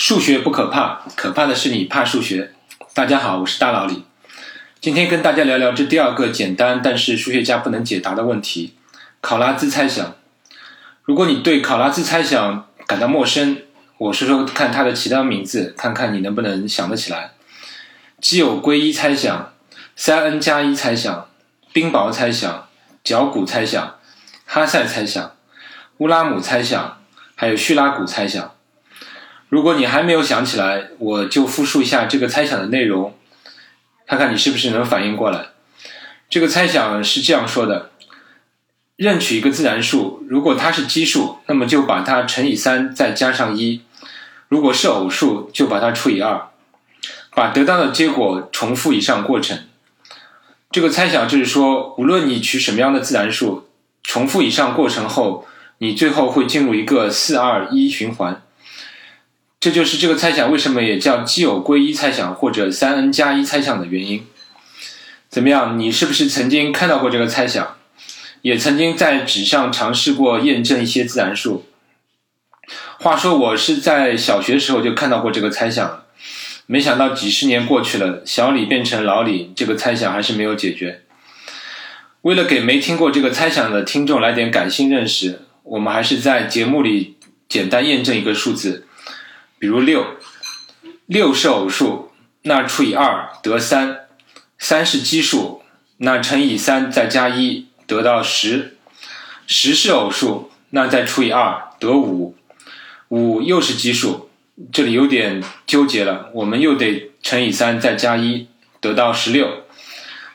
数学不可怕，可怕的是你怕数学。大家好，我是大老李，今天跟大家聊聊这第二个简单但是数学家不能解答的问题——考拉兹猜想。如果你对考拉兹猜想感到陌生，我说说看它的其他名字，看看你能不能想得起来：基友归一猜想、三 n 加一猜想、冰雹猜想、角谷猜想、哈塞猜想、乌拉姆猜想，还有叙拉古猜想。如果你还没有想起来，我就复述一下这个猜想的内容，看看你是不是能反应过来。这个猜想是这样说的：任取一个自然数，如果它是奇数，那么就把它乘以三，再加上一；如果是偶数，就把它除以二，把得到的结果重复以上过程。这个猜想就是说，无论你取什么样的自然数，重复以上过程后，你最后会进入一个四二一循环。这就是这个猜想为什么也叫奇偶归一猜想或者三 n 加一猜想的原因。怎么样？你是不是曾经看到过这个猜想？也曾经在纸上尝试过验证一些自然数？话说我是在小学时候就看到过这个猜想了，没想到几十年过去了，小李变成老李，这个猜想还是没有解决。为了给没听过这个猜想的听众来点感性认识，我们还是在节目里简单验证一个数字。比如六，六是偶数，那除以二得三；三是奇数，那乘以三再加一得到十；十是偶数，那再除以二得五；五又是奇数，这里有点纠结了，我们又得乘以三再加一得到十六。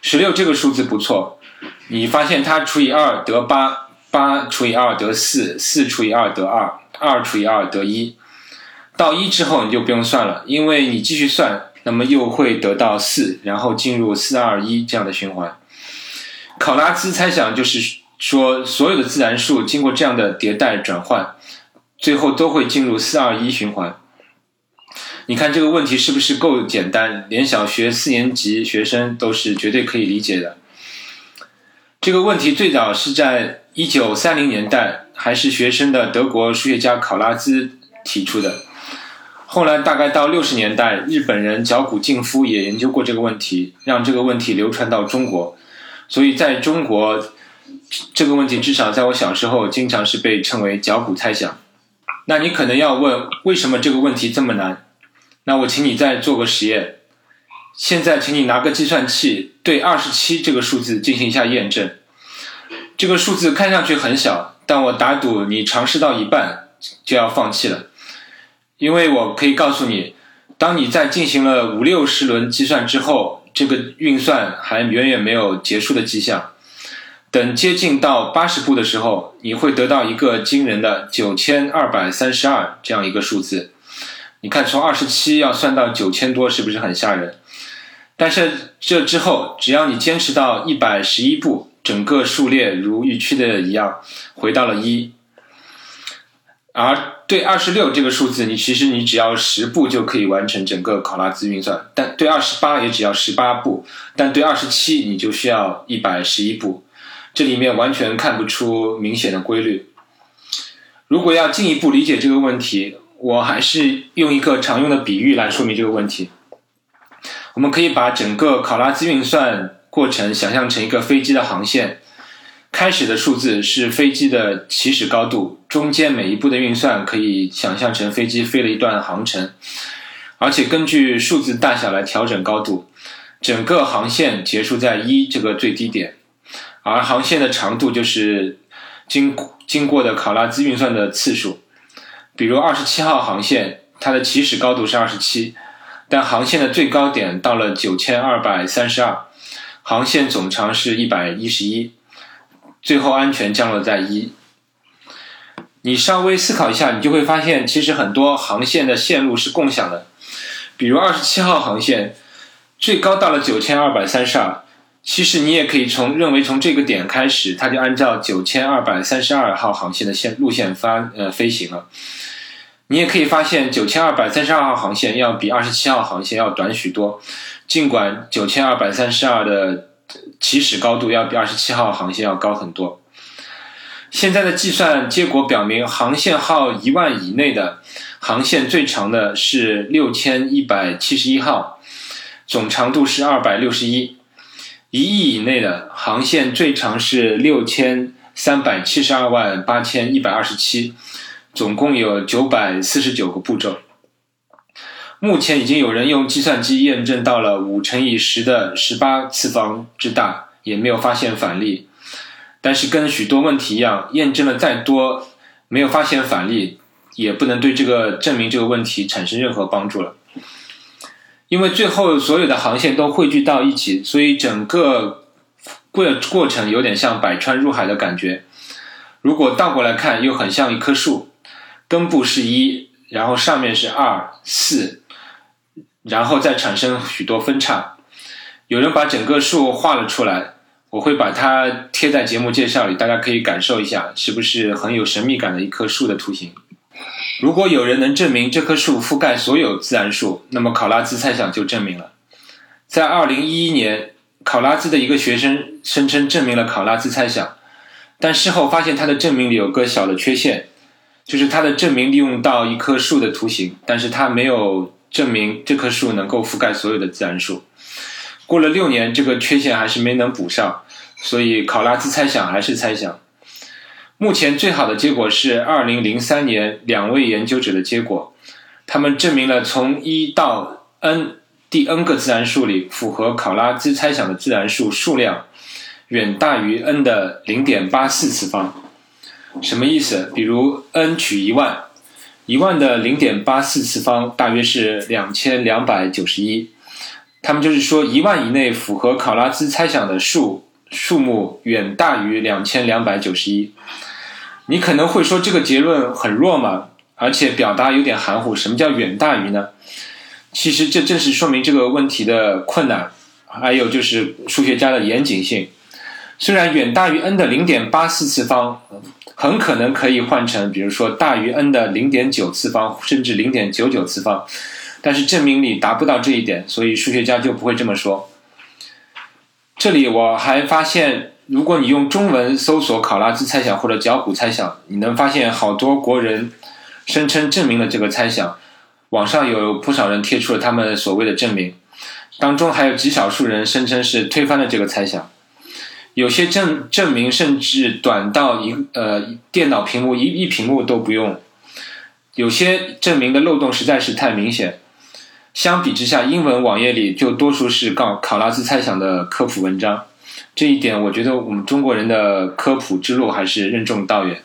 十六这个数字不错，你发现它除以二得八，八除以二得四，四除以二得二，二除以二得一。到一之后你就不用算了，因为你继续算，那么又会得到四，然后进入四二一这样的循环。考拉兹猜想就是说，所有的自然数经过这样的迭代转换，最后都会进入四二一循环。你看这个问题是不是够简单？连小学四年级学生都是绝对可以理解的。这个问题最早是在一九三零年代，还是学生的德国数学家考拉兹提出的。后来大概到六十年代，日本人角谷静夫也研究过这个问题，让这个问题流传到中国。所以在中国，这个问题至少在我小时候经常是被称为角谷猜想。那你可能要问，为什么这个问题这么难？那我请你再做个实验。现在，请你拿个计算器对二十七这个数字进行一下验证。这个数字看上去很小，但我打赌你尝试到一半就要放弃了。因为我可以告诉你，当你在进行了五六十轮计算之后，这个运算还远远没有结束的迹象。等接近到八十步的时候，你会得到一个惊人的九千二百三十二这样一个数字。你看，从二十七要算到九千多，是不是很吓人？但是这之后，只要你坚持到一百十一步，整个数列如预期的一样回到了一。而对二十六这个数字，你其实你只要十步就可以完成整个考拉兹运算，但对二十八也只要十八步，但对二十七你就需要一百十一步，这里面完全看不出明显的规律。如果要进一步理解这个问题，我还是用一个常用的比喻来说明这个问题。我们可以把整个考拉兹运算过程想象成一个飞机的航线。开始的数字是飞机的起始高度，中间每一步的运算可以想象成飞机飞了一段航程，而且根据数字大小来调整高度。整个航线结束在一这个最低点，而航线的长度就是经经过的考拉兹运算的次数。比如二十七号航线，它的起始高度是二十七，但航线的最高点到了九千二百三十二，航线总长是一百一十一。最后安全降落在一，你稍微思考一下，你就会发现，其实很多航线的线路是共享的。比如二十七号航线，最高到了九千二百三十二，其实你也可以从认为从这个点开始，它就按照九千二百三十二号航线的线路线发呃飞行了。你也可以发现，九千二百三十二号航线要比二十七号航线要短许多，尽管九千二百三十二的。起始高度要比二十七号航线要高很多。现在的计算结果表明，航线号一万以内的航线最长的是六千一百七十一号，总长度是二百六十一；一亿以内的航线最长是六千三百七十二万八千一百二十七，总共有九百四十九个步骤。目前已经有人用计算机验证到了五乘以十的十八次方之大，也没有发现反例。但是跟许多问题一样，验证了再多，没有发现反例，也不能对这个证明这个问题产生任何帮助了。因为最后所有的航线都汇聚到一起，所以整个过过程有点像百川入海的感觉。如果倒过来看，又很像一棵树，根部是一，然后上面是二四，然后再产生许多分叉。有人把整个树画了出来。我会把它贴在节目介绍里，大家可以感受一下，是不是很有神秘感的一棵树的图形？如果有人能证明这棵树覆盖所有自然数，那么考拉兹猜想就证明了。在二零一一年，考拉兹的一个学生声称证明了考拉兹猜想，但事后发现他的证明里有个小的缺陷，就是他的证明利用到一棵树的图形，但是他没有证明这棵树能够覆盖所有的自然数。过了六年，这个缺陷还是没能补上，所以考拉兹猜想还是猜想。目前最好的结果是二零零三年两位研究者的结果，他们证明了从一到 n 第 n 个自然数里符合考拉兹猜想的自然数数量远大于 n 的零点八四次方。什么意思？比如 n 取一万，一万的零点八四次方大约是两千两百九十一。他们就是说，一万以内符合考拉兹猜想的数数目远大于两千两百九十一。你可能会说这个结论很弱嘛，而且表达有点含糊。什么叫远大于呢？其实这正是说明这个问题的困难，还有就是数学家的严谨性。虽然远大于 n 的零点八四次方，很可能可以换成，比如说大于 n 的零点九次方，甚至零点九九次方。但是证明力达不到这一点，所以数学家就不会这么说。这里我还发现，如果你用中文搜索考拉兹猜想或者脚骨猜想，你能发现好多国人声称证明了这个猜想。网上有不少人贴出了他们所谓的证明，当中还有极少数人声称是推翻了这个猜想。有些证证明甚至短到一呃电脑屏幕一一屏幕都不用。有些证明的漏洞实在是太明显。相比之下，英文网页里就多数是告考拉兹猜想的科普文章，这一点我觉得我们中国人的科普之路还是任重道远。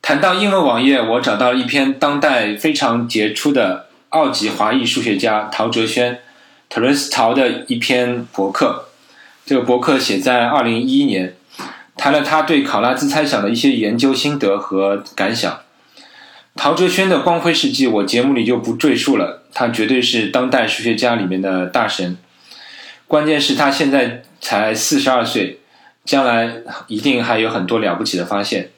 谈到英文网页，我找到了一篇当代非常杰出的澳籍华裔数学家陶哲轩 （Terence 陶）的一篇博客。这个博客写在二零一一年，谈了他对考拉兹猜想的一些研究心得和感想。陶哲轩的光辉事迹，我节目里就不赘述了。他绝对是当代数学家里面的大神。关键是他现在才四十二岁，将来一定还有很多了不起的发现。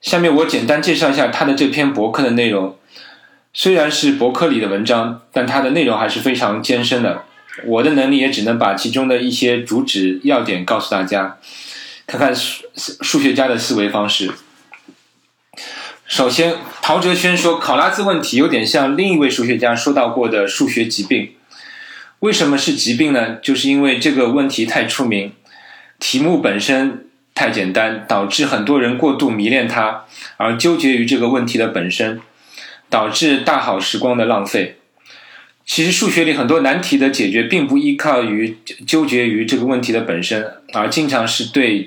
下面我简单介绍一下他的这篇博客的内容。虽然是博客里的文章，但它的内容还是非常艰深的。我的能力也只能把其中的一些主旨要点告诉大家，看看数数学家的思维方式。首先，陶哲轩说，考拉兹问题有点像另一位数学家说到过的数学疾病。为什么是疾病呢？就是因为这个问题太出名，题目本身太简单，导致很多人过度迷恋它，而纠结于这个问题的本身，导致大好时光的浪费。其实数学里很多难题的解决，并不依靠于纠结于这个问题的本身，而经常是对。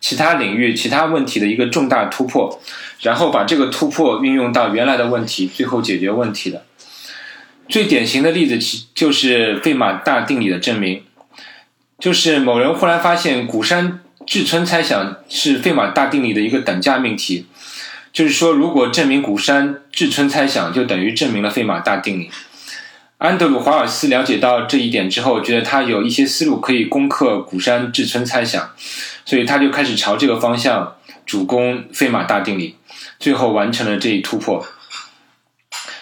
其他领域、其他问题的一个重大突破，然后把这个突破运用到原来的问题，最后解决问题的。最典型的例子，其就是费马大定理的证明。就是某人忽然发现，谷山志村猜想是费马大定理的一个等价命题。就是说，如果证明谷山志村猜想，就等于证明了费马大定理。安德鲁·华尔斯了解到这一点之后，觉得他有一些思路可以攻克谷山志村猜想，所以他就开始朝这个方向主攻费马大定理，最后完成了这一突破。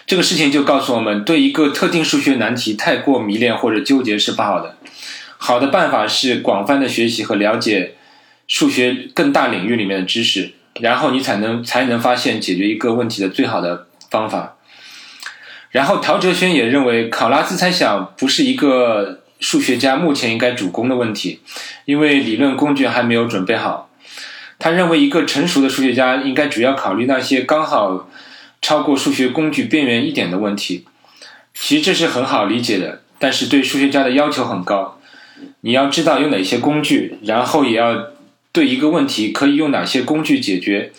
这个事情就告诉我们，对一个特定数学难题太过迷恋或者纠结是不好的。好的办法是广泛的学习和了解数学更大领域里面的知识，然后你才能才能发现解决一个问题的最好的方法。然后陶哲轩也认为，考拉兹猜想不是一个数学家目前应该主攻的问题，因为理论工具还没有准备好。他认为，一个成熟的数学家应该主要考虑那些刚好超过数学工具边缘一点的问题。其实这是很好理解的，但是对数学家的要求很高。你要知道有哪些工具，然后也要对一个问题可以用哪些工具解决，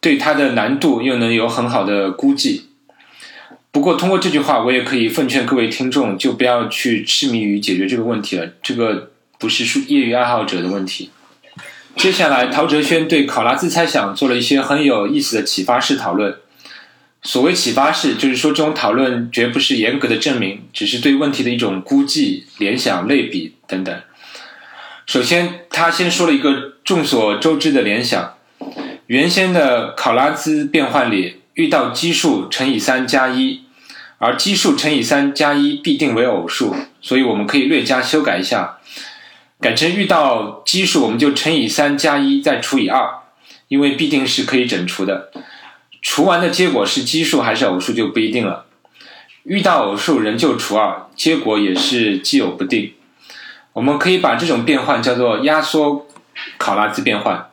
对它的难度又能有很好的估计。不过，通过这句话，我也可以奉劝各位听众，就不要去痴迷于解决这个问题了。这个不是业余爱好者的问题。接下来，陶哲轩对考拉兹猜想做了一些很有意思的启发式讨论。所谓启发式，就是说这种讨论绝不是严格的证明，只是对问题的一种估计、联想、类比等等。首先，他先说了一个众所周知的联想：原先的考拉兹变换里，遇到奇数乘以三加一。而奇数乘以三加一必定为偶数，所以我们可以略加修改一下，改成遇到奇数我们就乘以三加一再除以二，因为必定是可以整除的。除完的结果是奇数还是偶数就不一定了。遇到偶数仍旧除二，结果也是奇偶不定。我们可以把这种变换叫做压缩考拉兹变换。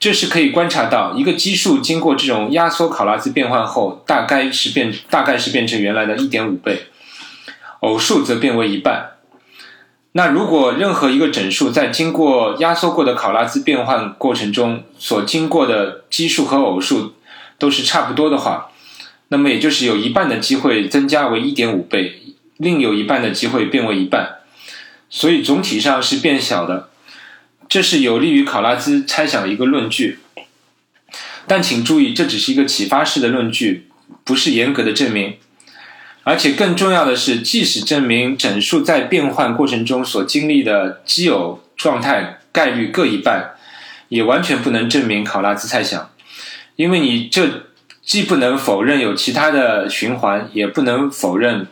这是可以观察到，一个基数经过这种压缩考拉兹变换后，大概是变大概是变成原来的一点五倍，偶数则变为一半。那如果任何一个整数在经过压缩过的考拉兹变换过程中所经过的基数和偶数都是差不多的话，那么也就是有一半的机会增加为一点五倍，另有一半的机会变为一半，所以总体上是变小的。这是有利于考拉兹猜想的一个论据，但请注意，这只是一个启发式的论据，不是严格的证明。而且更重要的是，即使证明整数在变换过程中所经历的奇偶状态概率各一半，也完全不能证明考拉兹猜想，因为你这既不能否认有其他的循环，也不能否认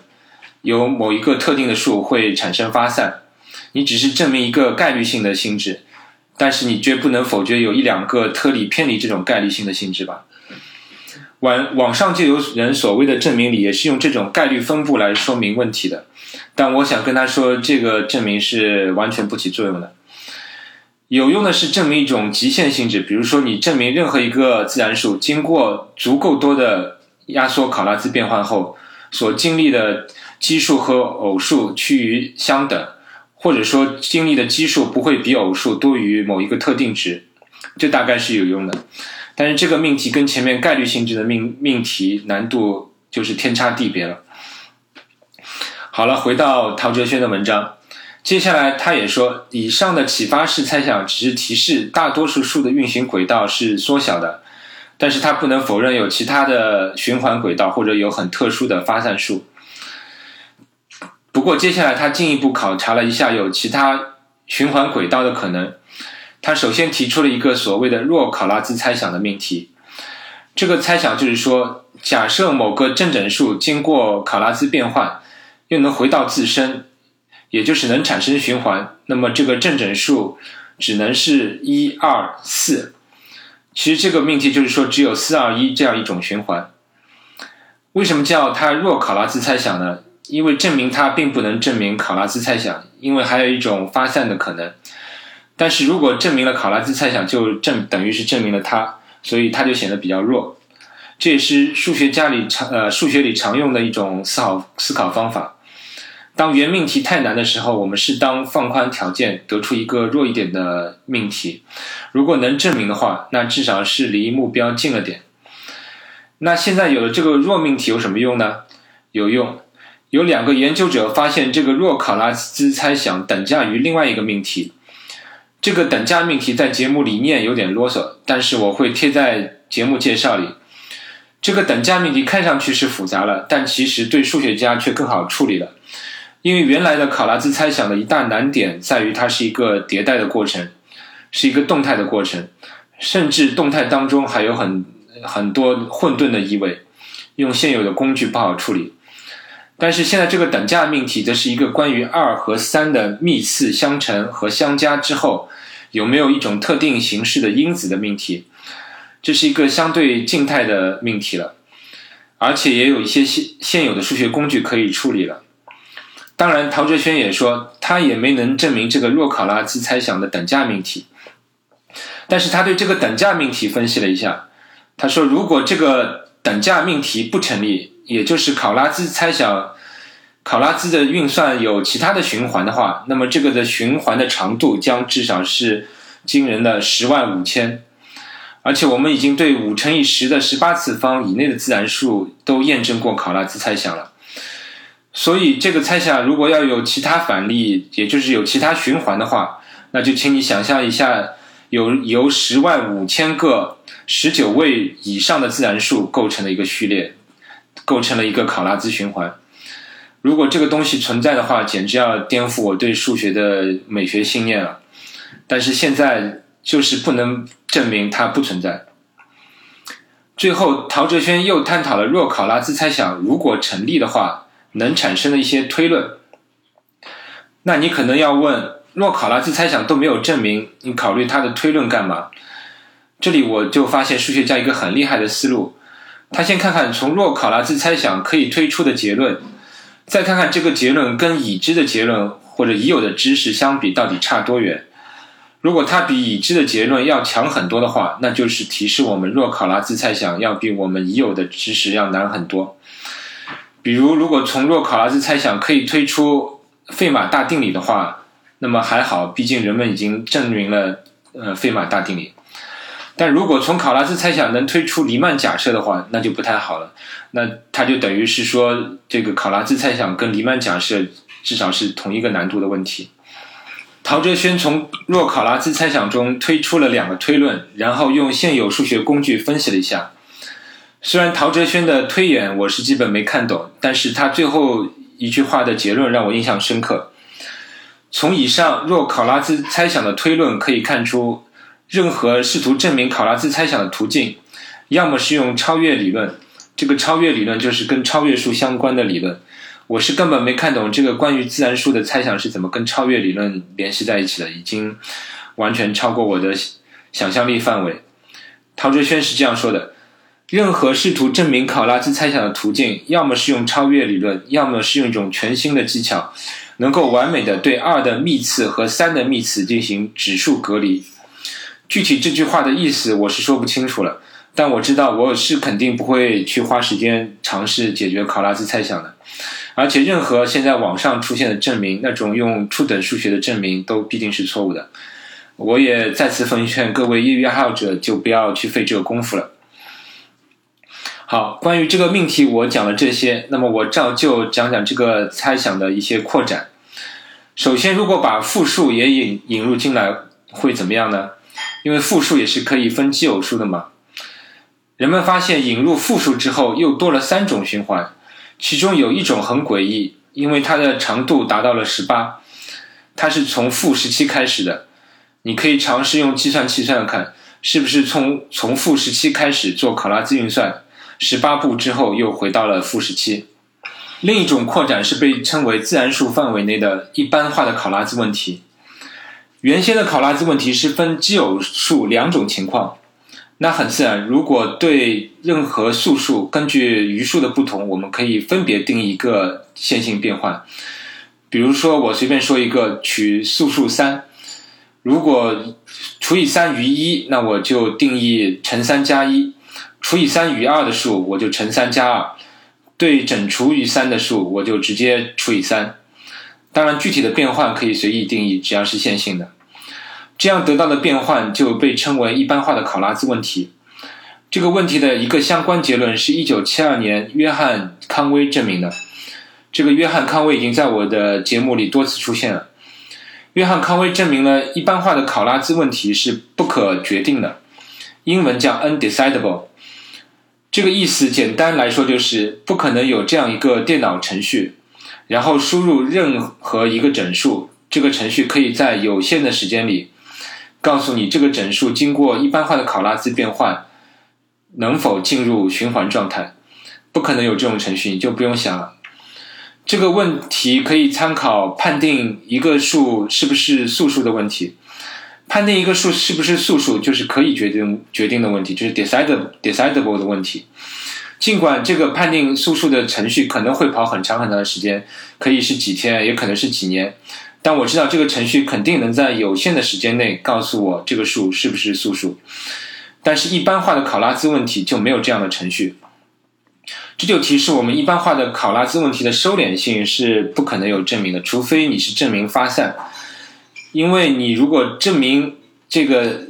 有某一个特定的数会产生发散。你只是证明一个概率性的性质。但是你绝不能否决有一两个特例偏离这种概率性的性质吧？网网上就有人所谓的证明里也是用这种概率分布来说明问题的，但我想跟他说，这个证明是完全不起作用的。有用的是证明一种极限性质，比如说你证明任何一个自然数经过足够多的压缩考拉兹变换后所经历的奇数和偶数趋于相等。或者说，经历的基数不会比偶数多于某一个特定值，这大概是有用的。但是这个命题跟前面概率性质的命命题难度就是天差地别了。好了，回到陶哲轩的文章，接下来他也说，以上的启发式猜想只是提示大多数数的运行轨道是缩小的，但是他不能否认有其他的循环轨道或者有很特殊的发散数。不过，接下来他进一步考察了一下有其他循环轨道的可能。他首先提出了一个所谓的弱考拉兹猜想的命题。这个猜想就是说，假设某个正整数经过考拉兹变换，又能回到自身，也就是能产生循环，那么这个正整数只能是一二四。其实这个命题就是说，只有四二一这样一种循环。为什么叫它弱考拉兹猜想呢？因为证明它并不能证明考拉兹猜想，因为还有一种发散的可能。但是如果证明了考拉兹猜想，就证等于是证明了它，所以它就显得比较弱。这也是数学家里常呃数学里常用的一种思考思考方法。当原命题太难的时候，我们适当放宽条件，得出一个弱一点的命题。如果能证明的话，那至少是离目标近了点。那现在有了这个弱命题有什么用呢？有用。有两个研究者发现，这个弱考拉兹猜想等价于另外一个命题。这个等价命题在节目里念有点啰嗦，但是我会贴在节目介绍里。这个等价命题看上去是复杂了，但其实对数学家却更好处理了。因为原来的考拉兹猜想的一大难点在于它是一个迭代的过程，是一个动态的过程，甚至动态当中还有很很多混沌的意味，用现有的工具不好处理。但是现在这个等价命题则是一个关于二和三的幂次相乘和相加之后，有没有一种特定形式的因子的命题，这是一个相对静态的命题了，而且也有一些现现有的数学工具可以处理了。当然，陶哲轩也说，他也没能证明这个洛考拉兹猜想的等价命题。但是他对这个等价命题分析了一下，他说，如果这个等价命题不成立，也就是考拉兹猜想，考拉兹的运算有其他的循环的话，那么这个的循环的长度将至少是惊人的十万五千。而且我们已经对五乘以十的十八次方以内的自然数都验证过考拉兹猜想了。所以，这个猜想如果要有其他反例，也就是有其他循环的话，那就请你想象一下，有由十万五千个十九位以上的自然数构成的一个序列，构成了一个考拉兹循环。如果这个东西存在的话，简直要颠覆我对数学的美学信念了。但是现在就是不能证明它不存在。最后，陶哲轩又探讨了若考拉兹猜想如果成立的话。能产生的一些推论，那你可能要问：若考拉兹猜想都没有证明，你考虑他的推论干嘛？这里我就发现数学家一个很厉害的思路，他先看看从若考拉兹猜想可以推出的结论，再看看这个结论跟已知的结论或者已有的知识相比到底差多远。如果它比已知的结论要强很多的话，那就是提示我们若考拉兹猜想要比我们已有的知识要难很多。比如，如果从若考拉兹猜想可以推出费马大定理的话，那么还好，毕竟人们已经证明了呃费马大定理。但如果从考拉兹猜想能推出黎曼假设的话，那就不太好了。那它就等于是说，这个考拉兹猜想跟黎曼假设至少是同一个难度的问题。陶哲轩从若考拉兹猜想中推出了两个推论，然后用现有数学工具分析了一下。虽然陶哲轩的推演我是基本没看懂，但是他最后一句话的结论让我印象深刻。从以上若考拉兹猜想的推论可以看出，任何试图证明考拉兹猜想的途径，要么是用超越理论，这个超越理论就是跟超越数相关的理论。我是根本没看懂这个关于自然数的猜想是怎么跟超越理论联系在一起的，已经完全超过我的想象力范围。陶哲轩是这样说的。任何试图证明考拉兹猜想的途径，要么是用超越理论，要么是用一种全新的技巧，能够完美的对二的幂次和三的幂次进行指数隔离。具体这句话的意思我是说不清楚了，但我知道我是肯定不会去花时间尝试解决考拉兹猜想的。而且任何现在网上出现的证明，那种用初等数学的证明，都必定是错误的。我也再次奉劝各位业余爱好者，就不要去费这个功夫了。好，关于这个命题，我讲了这些。那么我照旧讲讲这个猜想的一些扩展。首先，如果把复数也引引入进来，会怎么样呢？因为复数也是可以分奇偶数的嘛。人们发现引入复数之后，又多了三种循环，其中有一种很诡异，因为它的长度达到了十八，它是从负十七开始的。你可以尝试用计算器算算看，是不是从从负十七开始做考拉兹运算。十八步之后又回到了负十七。另一种扩展是被称为自然数范围内的一般化的考拉兹问题。原先的考拉兹问题是分奇偶数两种情况。那很自然，如果对任何素数根据余数的不同，我们可以分别定一个线性变换。比如说，我随便说一个，取素数三，如果除以三余一，那我就定义乘三加一。除以三余二的数，我就乘三加二；对整除于三的数，我就直接除以三。当然，具体的变换可以随意定义，只要是线性的。这样得到的变换就被称为一般化的考拉兹问题。这个问题的一个相关结论是一九七二年约翰康威证明的。这个约翰康威已经在我的节目里多次出现了。约翰康威证明了一般化的考拉兹问题是不可决定的，英文叫 undecidable。这个意思简单来说就是不可能有这样一个电脑程序，然后输入任何一个整数，这个程序可以在有限的时间里告诉你这个整数经过一般化的考拉兹变换能否进入循环状态。不可能有这种程序，你就不用想了。这个问题可以参考判定一个数是不是素数的问题。判定一个数是不是素数，就是可以决定决定的问题，就是 decidable decidable 的问题。尽管这个判定素数的程序可能会跑很长很长的时间，可以是几天，也可能是几年，但我知道这个程序肯定能在有限的时间内告诉我这个数是不是素数。但是，一般化的考拉兹问题就没有这样的程序。这就提示我们，一般化的考拉兹问题的收敛性是不可能有证明的，除非你是证明发散。因为你如果证明这个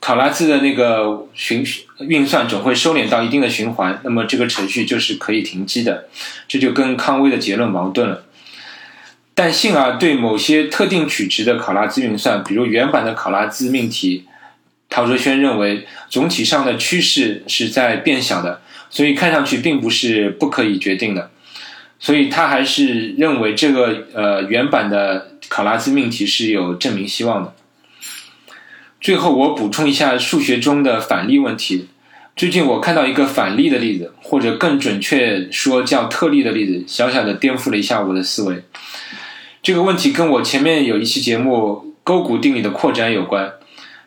考拉兹的那个循运算总会收敛到一定的循环，那么这个程序就是可以停机的。这就跟康威的结论矛盾了。但幸而对某些特定取值的考拉兹运算，比如原版的考拉兹命题，陶哲轩认为总体上的趋势是在变小的。所以看上去并不是不可以决定的，所以他还是认为这个呃原版的考拉兹命题是有证明希望的。最后我补充一下数学中的反例问题。最近我看到一个反例的例子，或者更准确说叫特例的例子，小小的颠覆了一下我的思维。这个问题跟我前面有一期节目勾股定理的扩展有关。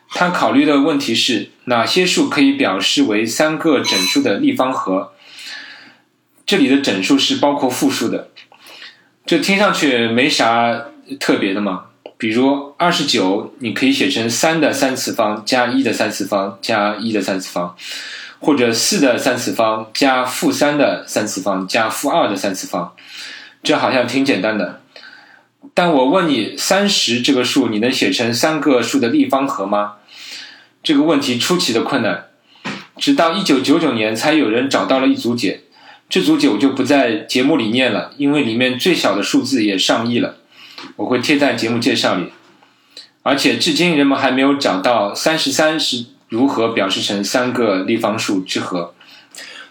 他考虑的问题是哪些数可以表示为三个整数的立方和？这里的整数是包括负数的。这听上去没啥特别的嘛。比如二十九，你可以写成三的三次方加一的三次方加一的三次方，或者四的三次方加负三的三次方加负二的三次方。这好像挺简单的。但我问你，三十这个数你能写成三个数的立方和吗？这个问题出奇的困难，直到一九九九年才有人找到了一组解。这组解我就不在节目里念了，因为里面最小的数字也上亿了，我会贴在节目介绍里。而且至今人们还没有找到三十三是如何表示成三个立方数之和。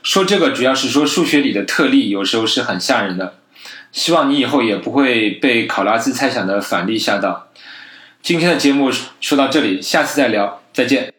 说这个主要是说数学里的特例有时候是很吓人的。希望你以后也不会被考拉兹猜想的反例吓到。今天的节目说到这里，下次再聊，再见。